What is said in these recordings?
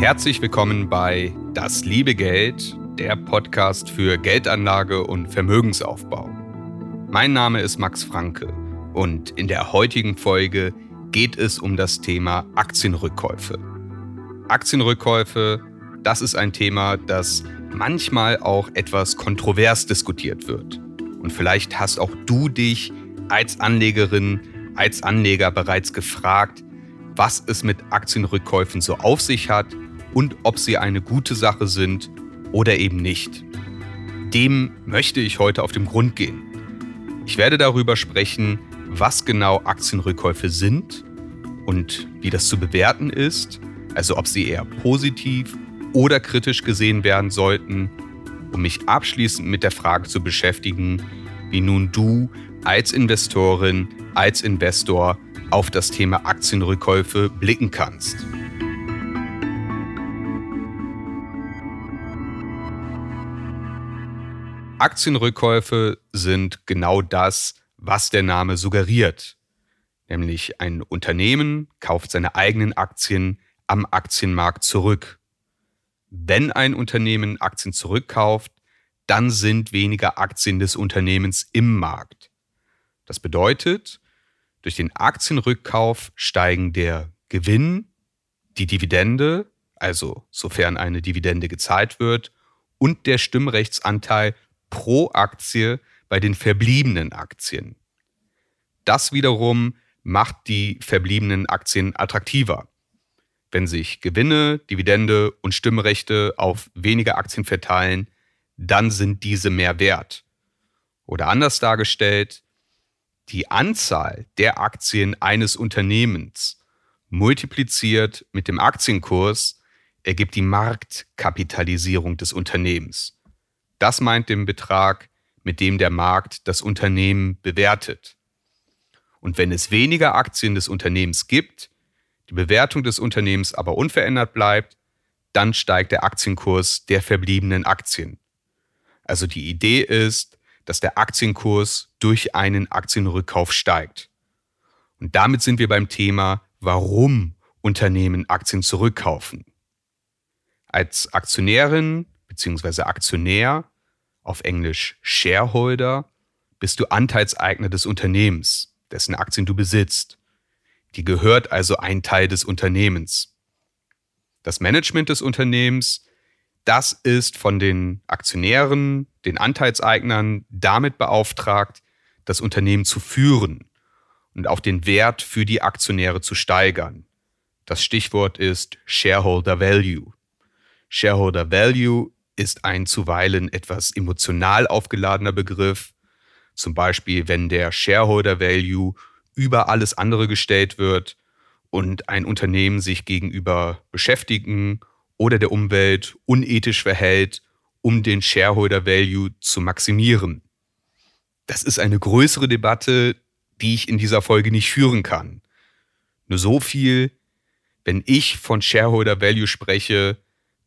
Herzlich willkommen bei Das liebe Geld, der Podcast für Geldanlage und Vermögensaufbau. Mein Name ist Max Franke und in der heutigen Folge geht es um das Thema Aktienrückkäufe. Aktienrückkäufe, das ist ein Thema, das manchmal auch etwas kontrovers diskutiert wird. Und vielleicht hast auch du dich als Anlegerin, als Anleger bereits gefragt, was es mit Aktienrückkäufen so auf sich hat und ob sie eine gute Sache sind oder eben nicht. Dem möchte ich heute auf den Grund gehen. Ich werde darüber sprechen, was genau Aktienrückkäufe sind und wie das zu bewerten ist, also ob sie eher positiv oder kritisch gesehen werden sollten, um mich abschließend mit der Frage zu beschäftigen, wie nun du als Investorin, als Investor auf das Thema Aktienrückkäufe blicken kannst. Aktienrückkäufe sind genau das, was der Name suggeriert. Nämlich ein Unternehmen kauft seine eigenen Aktien am Aktienmarkt zurück. Wenn ein Unternehmen Aktien zurückkauft, dann sind weniger Aktien des Unternehmens im Markt. Das bedeutet, durch den Aktienrückkauf steigen der Gewinn, die Dividende, also sofern eine Dividende gezahlt wird, und der Stimmrechtsanteil pro Aktie bei den verbliebenen Aktien. Das wiederum macht die verbliebenen Aktien attraktiver. Wenn sich Gewinne, Dividende und Stimmrechte auf weniger Aktien verteilen, dann sind diese mehr wert. Oder anders dargestellt, die Anzahl der Aktien eines Unternehmens multipliziert mit dem Aktienkurs ergibt die Marktkapitalisierung des Unternehmens. Das meint den Betrag, mit dem der Markt das Unternehmen bewertet. Und wenn es weniger Aktien des Unternehmens gibt, die Bewertung des Unternehmens aber unverändert bleibt, dann steigt der Aktienkurs der verbliebenen Aktien. Also die Idee ist, dass der Aktienkurs durch einen Aktienrückkauf steigt. Und damit sind wir beim Thema, warum Unternehmen Aktien zurückkaufen. Als Aktionärin bzw. Aktionär auf Englisch Shareholder, bist du Anteilseigner des Unternehmens, dessen Aktien du besitzt. Die gehört also ein Teil des Unternehmens. Das Management des Unternehmens, das ist von den Aktionären, den Anteilseignern damit beauftragt, das Unternehmen zu führen und auch den Wert für die Aktionäre zu steigern. Das Stichwort ist Shareholder Value. Shareholder Value ist ein zuweilen etwas emotional aufgeladener Begriff. Zum Beispiel, wenn der Shareholder Value über alles andere gestellt wird und ein Unternehmen sich gegenüber Beschäftigten oder der Umwelt unethisch verhält, um den Shareholder Value zu maximieren. Das ist eine größere Debatte, die ich in dieser Folge nicht führen kann. Nur so viel, wenn ich von Shareholder Value spreche,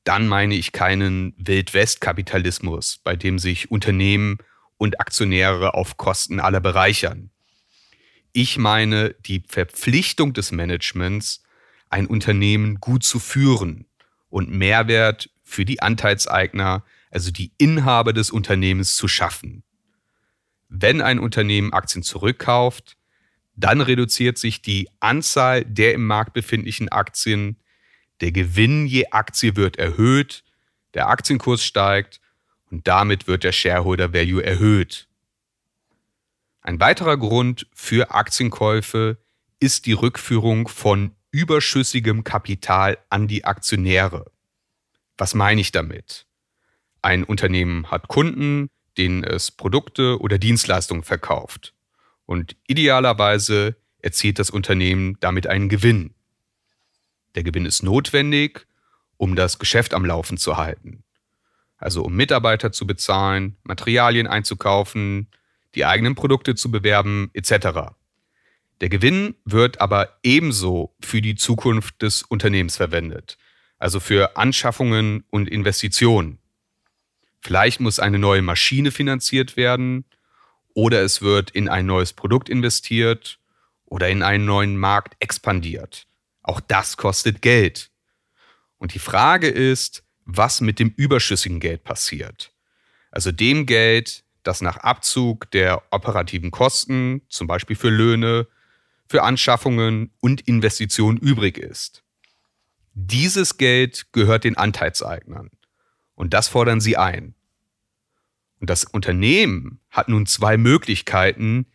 dann meine ich keinen Wildwest-Kapitalismus, bei dem sich Unternehmen und Aktionäre auf Kosten aller bereichern. Ich meine die Verpflichtung des Managements, ein Unternehmen gut zu führen und Mehrwert für die Anteilseigner, also die Inhaber des Unternehmens, zu schaffen. Wenn ein Unternehmen Aktien zurückkauft, Dann reduziert sich die Anzahl der im Markt befindlichen Aktien. Der Gewinn je Aktie wird erhöht, der Aktienkurs steigt und damit wird der Shareholder Value erhöht. Ein weiterer Grund für Aktienkäufe ist die Rückführung von überschüssigem Kapital an die Aktionäre. Was meine ich damit? Ein Unternehmen hat Kunden, denen es Produkte oder Dienstleistungen verkauft. Und idealerweise erzielt das Unternehmen damit einen Gewinn. Der Gewinn ist notwendig, um das Geschäft am Laufen zu halten. Also um Mitarbeiter zu bezahlen, Materialien einzukaufen, die eigenen Produkte zu bewerben etc. Der Gewinn wird aber ebenso für die Zukunft des Unternehmens verwendet, also für Anschaffungen und Investitionen. Vielleicht muss eine neue Maschine finanziert werden oder es wird in ein neues Produkt investiert oder in einen neuen Markt expandiert. Auch das kostet Geld. Und die Frage ist, was mit dem überschüssigen Geld passiert. Also dem Geld, das nach Abzug der operativen Kosten, zum Beispiel für Löhne, für Anschaffungen und Investitionen übrig ist. Dieses Geld gehört den Anteilseignern. Und das fordern sie ein. Und das Unternehmen hat nun zwei Möglichkeiten,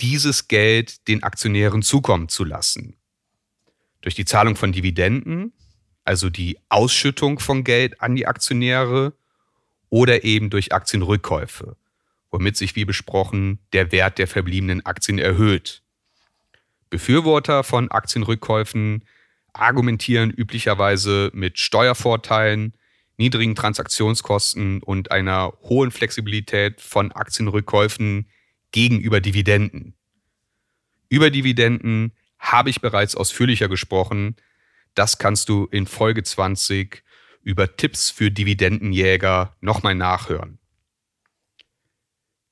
dieses Geld den Aktionären zukommen zu lassen. Durch die Zahlung von Dividenden, also die Ausschüttung von Geld an die Aktionäre, oder eben durch Aktienrückkäufe, womit sich wie besprochen der Wert der verbliebenen Aktien erhöht. Befürworter von Aktienrückkäufen argumentieren üblicherweise mit Steuervorteilen, niedrigen Transaktionskosten und einer hohen Flexibilität von Aktienrückkäufen gegenüber Dividenden. Über Dividenden habe ich bereits ausführlicher gesprochen. Das kannst du in Folge 20 über Tipps für Dividendenjäger nochmal nachhören.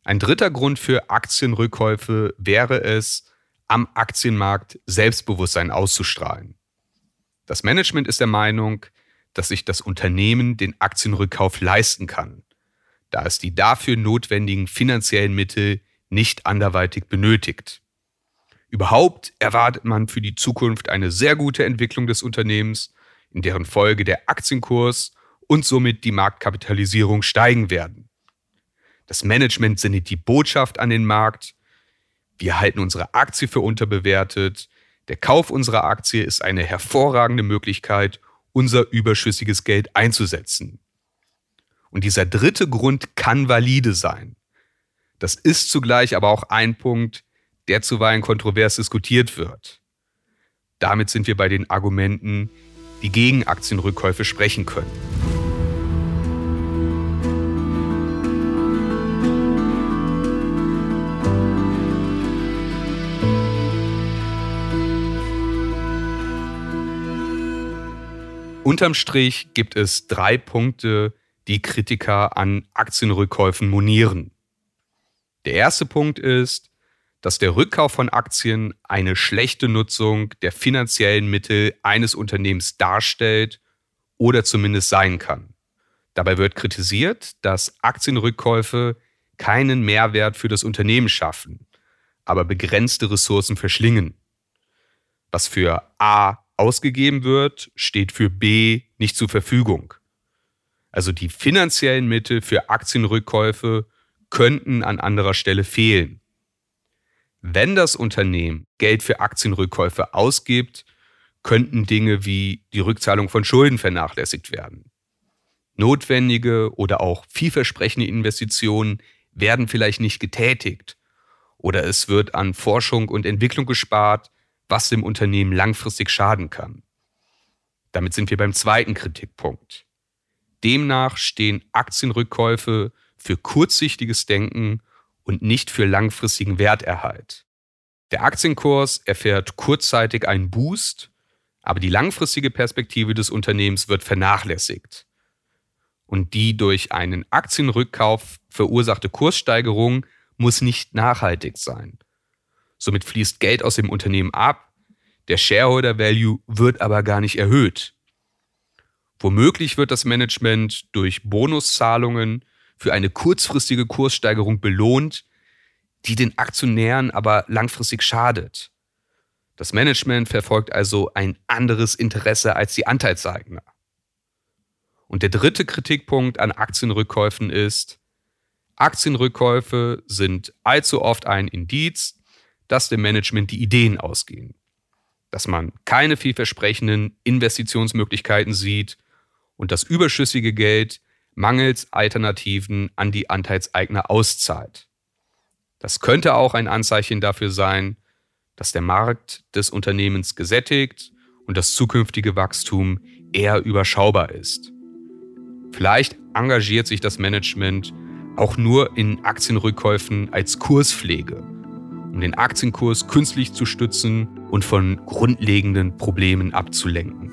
Ein dritter Grund für Aktienrückkäufe wäre es, am Aktienmarkt Selbstbewusstsein auszustrahlen. Das Management ist der Meinung, dass sich das Unternehmen den Aktienrückkauf leisten kann, da es die dafür notwendigen finanziellen Mittel nicht anderweitig benötigt. Überhaupt erwartet man für die Zukunft eine sehr gute Entwicklung des Unternehmens, in deren Folge der Aktienkurs und somit die Marktkapitalisierung steigen werden. Das Management sendet die Botschaft an den Markt, wir halten unsere Aktie für unterbewertet, der Kauf unserer Aktie ist eine hervorragende Möglichkeit, unser überschüssiges Geld einzusetzen. Und dieser dritte Grund kann valide sein. Das ist zugleich aber auch ein Punkt, der zuweilen kontrovers diskutiert wird. Damit sind wir bei den Argumenten, die gegen Aktienrückkäufe sprechen können. Unterm Strich gibt es drei Punkte, die Kritiker an Aktienrückkäufen monieren. Der erste Punkt ist, dass der Rückkauf von Aktien eine schlechte Nutzung der finanziellen Mittel eines Unternehmens darstellt oder zumindest sein kann. Dabei wird kritisiert, dass Aktienrückkäufe keinen Mehrwert für das Unternehmen schaffen, aber begrenzte Ressourcen verschlingen. Was für A ausgegeben wird, steht für B nicht zur Verfügung. Also die finanziellen Mittel für Aktienrückkäufe könnten an anderer Stelle fehlen. Wenn das Unternehmen Geld für Aktienrückkäufe ausgibt, könnten Dinge wie die Rückzahlung von Schulden vernachlässigt werden. Notwendige oder auch vielversprechende Investitionen werden vielleicht nicht getätigt oder es wird an Forschung und Entwicklung gespart, was dem Unternehmen langfristig schaden kann. Damit sind wir beim zweiten Kritikpunkt. Demnach stehen Aktienrückkäufe für kurzsichtiges Denken und nicht für langfristigen Werterhalt. Der Aktienkurs erfährt kurzzeitig einen Boost, aber die langfristige Perspektive des Unternehmens wird vernachlässigt. Und die durch einen Aktienrückkauf verursachte Kurssteigerung muss nicht nachhaltig sein. Somit fließt Geld aus dem Unternehmen ab, der Shareholder Value wird aber gar nicht erhöht. Womöglich wird das Management durch Bonuszahlungen für eine kurzfristige Kurssteigerung belohnt, die den Aktionären aber langfristig schadet. Das Management verfolgt also ein anderes Interesse als die Anteilseigner. Und der dritte Kritikpunkt an Aktienrückkäufen ist, Aktienrückkäufe sind allzu oft ein Indiz, dass dem Management die Ideen ausgehen, dass man keine vielversprechenden Investitionsmöglichkeiten sieht und das überschüssige Geld mangels Alternativen an die Anteilseigner auszahlt. Das könnte auch ein Anzeichen dafür sein, dass der Markt des Unternehmens gesättigt und das zukünftige Wachstum eher überschaubar ist. Vielleicht engagiert sich das Management auch nur in Aktienrückkäufen als Kurspflege, um den Aktienkurs künstlich zu stützen und von grundlegenden Problemen abzulenken.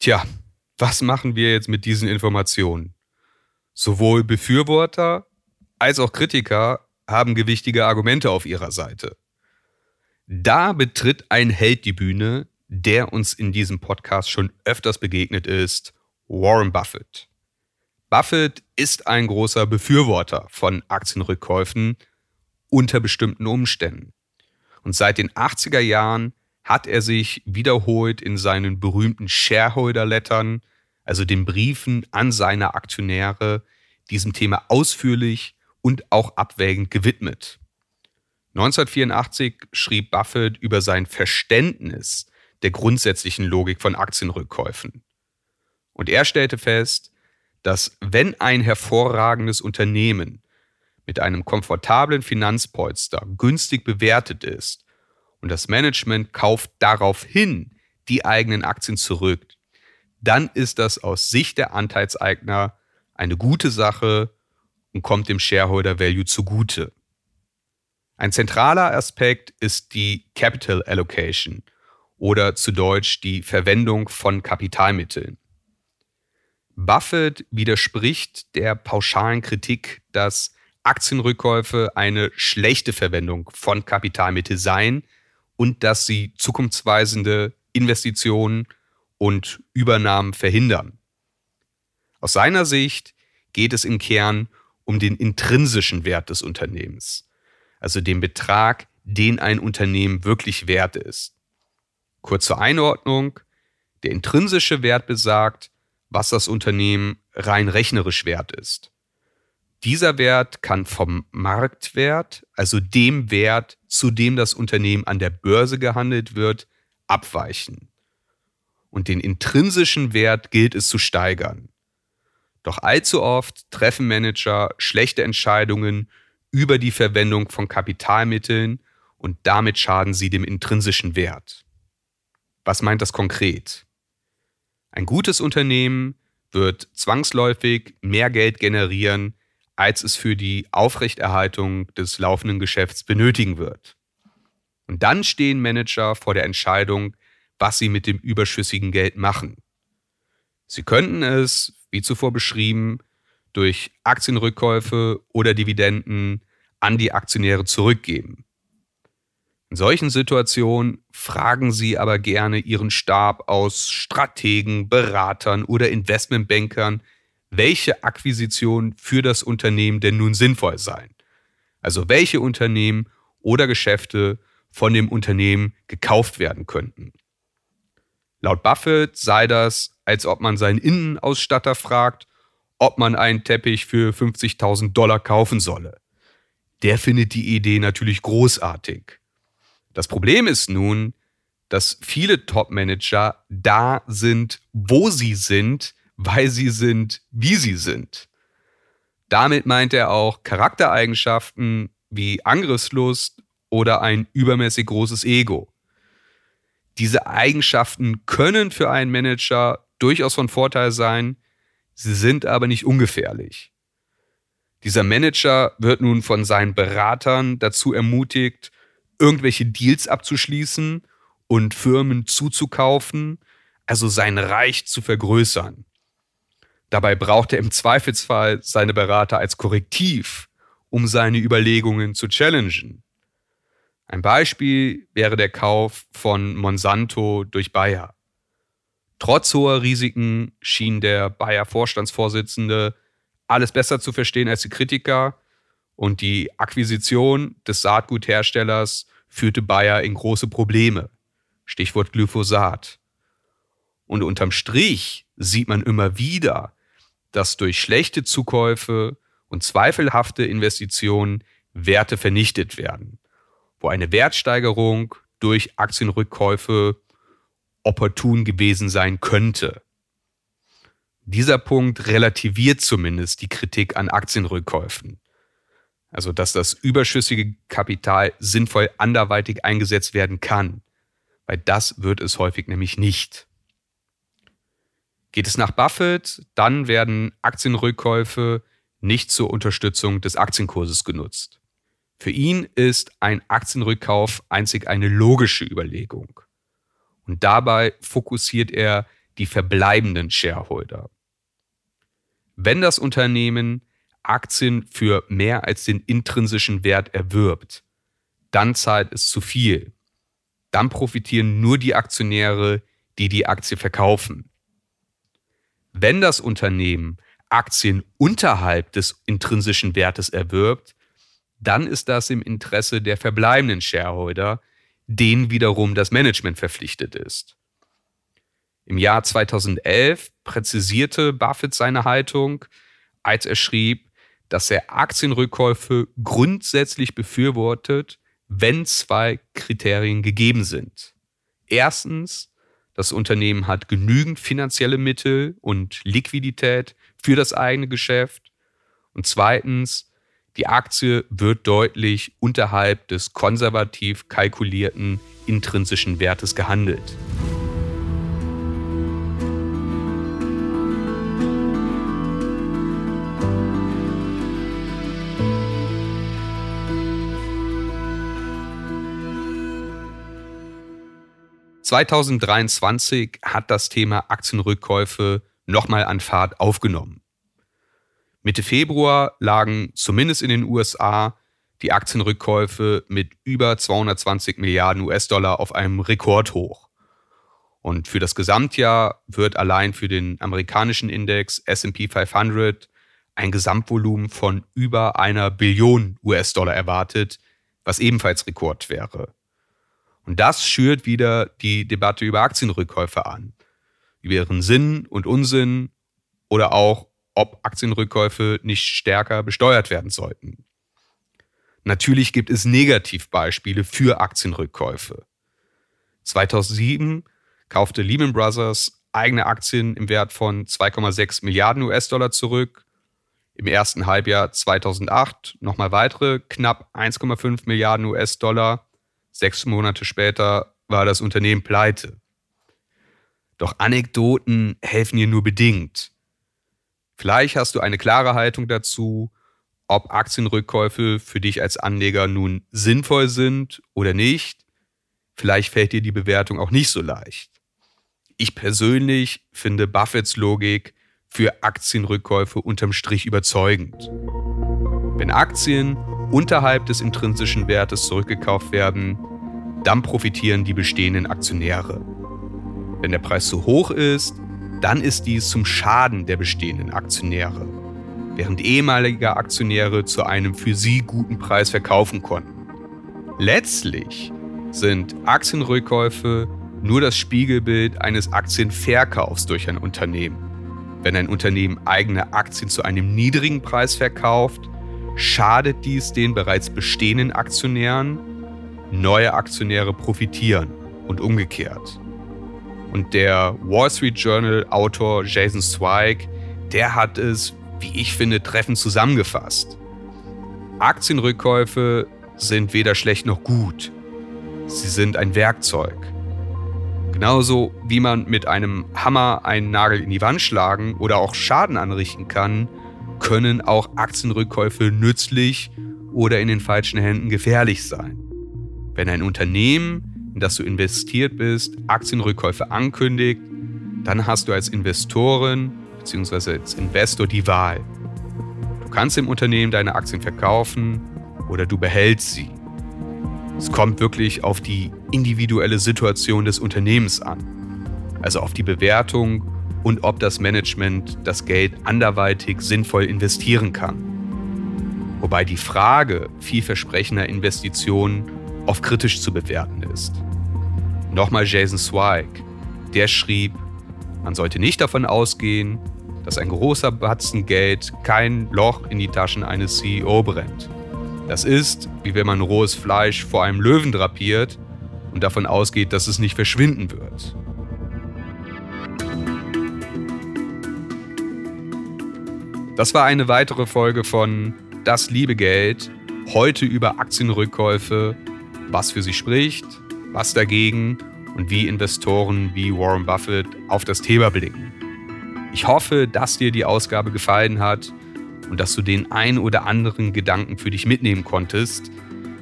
Tja, was machen wir jetzt mit diesen Informationen? Sowohl Befürworter als auch Kritiker haben gewichtige Argumente auf ihrer Seite. Da betritt ein Held die Bühne, der uns in diesem Podcast schon öfters begegnet ist, Warren Buffett. Buffett ist ein großer Befürworter von Aktienrückkäufen unter bestimmten Umständen. Und seit den 80er Jahren hat er sich wiederholt in seinen berühmten Shareholder-Lettern, also den Briefen an seine Aktionäre, diesem Thema ausführlich und auch abwägend gewidmet. 1984 schrieb Buffett über sein Verständnis der grundsätzlichen Logik von Aktienrückkäufen. Und er stellte fest, dass wenn ein hervorragendes Unternehmen mit einem komfortablen Finanzpolster günstig bewertet ist und das Management kauft daraufhin die eigenen Aktien zurück, dann ist das aus Sicht der Anteilseigner eine gute Sache und kommt dem Shareholder Value zugute. Ein zentraler Aspekt ist die Capital Allocation oder zu Deutsch die Verwendung von Kapitalmitteln. Buffett widerspricht der pauschalen Kritik, dass Aktienrückkäufe eine schlechte Verwendung von Kapitalmitteln seien und dass sie zukunftsweisende Investitionen und Übernahmen verhindern. Aus seiner Sicht geht es im Kern um den intrinsischen Wert des Unternehmens, also den Betrag, den ein Unternehmen wirklich wert ist. Kurz zur Einordnung, der intrinsische Wert besagt, was das Unternehmen rein rechnerisch wert ist. Dieser Wert kann vom Marktwert, also dem Wert, zu dem das Unternehmen an der Börse gehandelt wird, abweichen. Und den intrinsischen Wert gilt es zu steigern. Doch allzu oft treffen Manager schlechte Entscheidungen über die Verwendung von Kapitalmitteln und damit schaden sie dem intrinsischen Wert. Was meint das konkret? Ein gutes Unternehmen wird zwangsläufig mehr Geld generieren, als es für die Aufrechterhaltung des laufenden Geschäfts benötigen wird. Und dann stehen Manager vor der Entscheidung, was sie mit dem überschüssigen Geld machen. Sie könnten es, wie zuvor beschrieben, durch Aktienrückkäufe oder Dividenden an die Aktionäre zurückgeben. In solchen Situationen fragen Sie aber gerne Ihren Stab aus Strategen, Beratern oder Investmentbankern, welche Akquisitionen für das Unternehmen denn nun sinnvoll seien. Also welche Unternehmen oder Geschäfte von dem Unternehmen gekauft werden könnten. Laut Buffett sei das, als ob man seinen Innenausstatter fragt, ob man einen Teppich für 50.000 Dollar kaufen solle. Der findet die Idee natürlich großartig. Das Problem ist nun, dass viele Top-Manager da sind, wo sie sind, weil sie sind, wie sie sind. Damit meint er auch Charaktereigenschaften wie Angriffslust oder ein übermäßig großes Ego. Diese Eigenschaften können für einen Manager durchaus von Vorteil sein, sie sind aber nicht ungefährlich. Dieser Manager wird nun von seinen Beratern dazu ermutigt, irgendwelche Deals abzuschließen und Firmen zuzukaufen, also sein Reich zu vergrößern. Dabei braucht er im Zweifelsfall seine Berater als Korrektiv, um seine Überlegungen zu challengen. Ein Beispiel wäre der Kauf von Monsanto durch Bayer. Trotz hoher Risiken schien der Bayer Vorstandsvorsitzende alles besser zu verstehen als die Kritiker und die Akquisition des Saatgutherstellers führte Bayer in große Probleme. Stichwort Glyphosat. Und unterm Strich sieht man immer wieder, dass durch schlechte Zukäufe und zweifelhafte Investitionen Werte vernichtet werden, wo eine Wertsteigerung durch Aktienrückkäufe opportun gewesen sein könnte. Dieser Punkt relativiert zumindest die Kritik an Aktienrückkäufen. Also, dass das überschüssige Kapital sinnvoll anderweitig eingesetzt werden kann, weil das wird es häufig nämlich nicht. Geht es nach Buffett, dann werden Aktienrückkäufe nicht zur Unterstützung des Aktienkurses genutzt. Für ihn ist ein Aktienrückkauf einzig eine logische Überlegung. Und dabei fokussiert er die verbleibenden Shareholder. Wenn das Unternehmen Aktien für mehr als den intrinsischen Wert erwirbt, dann zahlt es zu viel. Dann profitieren nur die Aktionäre, die die Aktie verkaufen. Wenn das Unternehmen Aktien unterhalb des intrinsischen Wertes erwirbt, dann ist das im Interesse der verbleibenden Shareholder, denen wiederum das Management verpflichtet ist. Im Jahr 2011 präzisierte Buffett seine Haltung, als er schrieb, dass er Aktienrückkäufe grundsätzlich befürwortet, wenn zwei Kriterien gegeben sind. Erstens, das Unternehmen hat genügend finanzielle Mittel und Liquidität für das eigene Geschäft. Und zweitens, die Aktie wird deutlich unterhalb des konservativ kalkulierten intrinsischen Wertes gehandelt. 2023 hat das Thema Aktienrückkäufe nochmal an Fahrt aufgenommen. Mitte Februar lagen zumindest in den USA die Aktienrückkäufe mit über 220 Milliarden US-Dollar auf einem Rekordhoch. Und für das Gesamtjahr wird allein für den amerikanischen Index SP 500 ein Gesamtvolumen von über einer Billion US-Dollar erwartet, was ebenfalls Rekord wäre. Und das schürt wieder die Debatte über Aktienrückkäufe an. Über ihren Sinn und Unsinn oder auch, ob Aktienrückkäufe nicht stärker besteuert werden sollten. Natürlich gibt es Negativbeispiele für Aktienrückkäufe. 2007 kaufte Lehman Brothers eigene Aktien im Wert von 2,6 Milliarden US-Dollar zurück. Im ersten Halbjahr 2008 nochmal weitere knapp 1,5 Milliarden US-Dollar Sechs Monate später war das Unternehmen pleite. Doch Anekdoten helfen dir nur bedingt. Vielleicht hast du eine klare Haltung dazu, ob Aktienrückkäufe für dich als Anleger nun sinnvoll sind oder nicht. Vielleicht fällt dir die Bewertung auch nicht so leicht. Ich persönlich finde Buffets Logik für Aktienrückkäufe unterm Strich überzeugend. Wenn Aktien unterhalb des intrinsischen Wertes zurückgekauft werden, dann profitieren die bestehenden Aktionäre. Wenn der Preis zu hoch ist, dann ist dies zum Schaden der bestehenden Aktionäre, während ehemalige Aktionäre zu einem für sie guten Preis verkaufen konnten. Letztlich sind Aktienrückkäufe nur das Spiegelbild eines Aktienverkaufs durch ein Unternehmen. Wenn ein Unternehmen eigene Aktien zu einem niedrigen Preis verkauft, schadet dies den bereits bestehenden Aktionären, neue Aktionäre profitieren und umgekehrt. Und der Wall Street Journal Autor Jason Zweig, der hat es, wie ich finde, treffend zusammengefasst. Aktienrückkäufe sind weder schlecht noch gut. Sie sind ein Werkzeug. Genauso wie man mit einem Hammer einen Nagel in die Wand schlagen oder auch Schaden anrichten kann, können auch Aktienrückkäufe nützlich oder in den falschen Händen gefährlich sein. Wenn ein Unternehmen, in das du investiert bist, Aktienrückkäufe ankündigt, dann hast du als Investorin bzw. als Investor die Wahl. Du kannst im Unternehmen deine Aktien verkaufen oder du behältst sie. Es kommt wirklich auf die individuelle Situation des Unternehmens an, also auf die Bewertung und ob das Management das Geld anderweitig sinnvoll investieren kann. Wobei die Frage vielversprechender Investitionen oft kritisch zu bewerten ist. Nochmal Jason Zweig, der schrieb, man sollte nicht davon ausgehen, dass ein großer Batzen Geld kein Loch in die Taschen eines CEO brennt. Das ist, wie wenn man rohes Fleisch vor einem Löwen drapiert und davon ausgeht, dass es nicht verschwinden wird. Das war eine weitere Folge von Das liebe Geld. Heute über Aktienrückkäufe, was für sie spricht, was dagegen und wie Investoren wie Warren Buffett auf das Thema blicken. Ich hoffe, dass dir die Ausgabe gefallen hat und dass du den ein oder anderen Gedanken für dich mitnehmen konntest.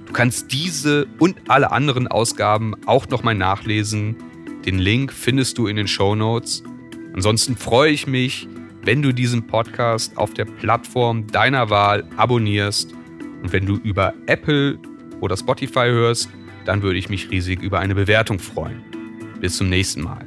Du kannst diese und alle anderen Ausgaben auch nochmal nachlesen. Den Link findest du in den Show Notes. Ansonsten freue ich mich, wenn du diesen Podcast auf der Plattform deiner Wahl abonnierst und wenn du über Apple oder Spotify hörst, dann würde ich mich riesig über eine Bewertung freuen. Bis zum nächsten Mal.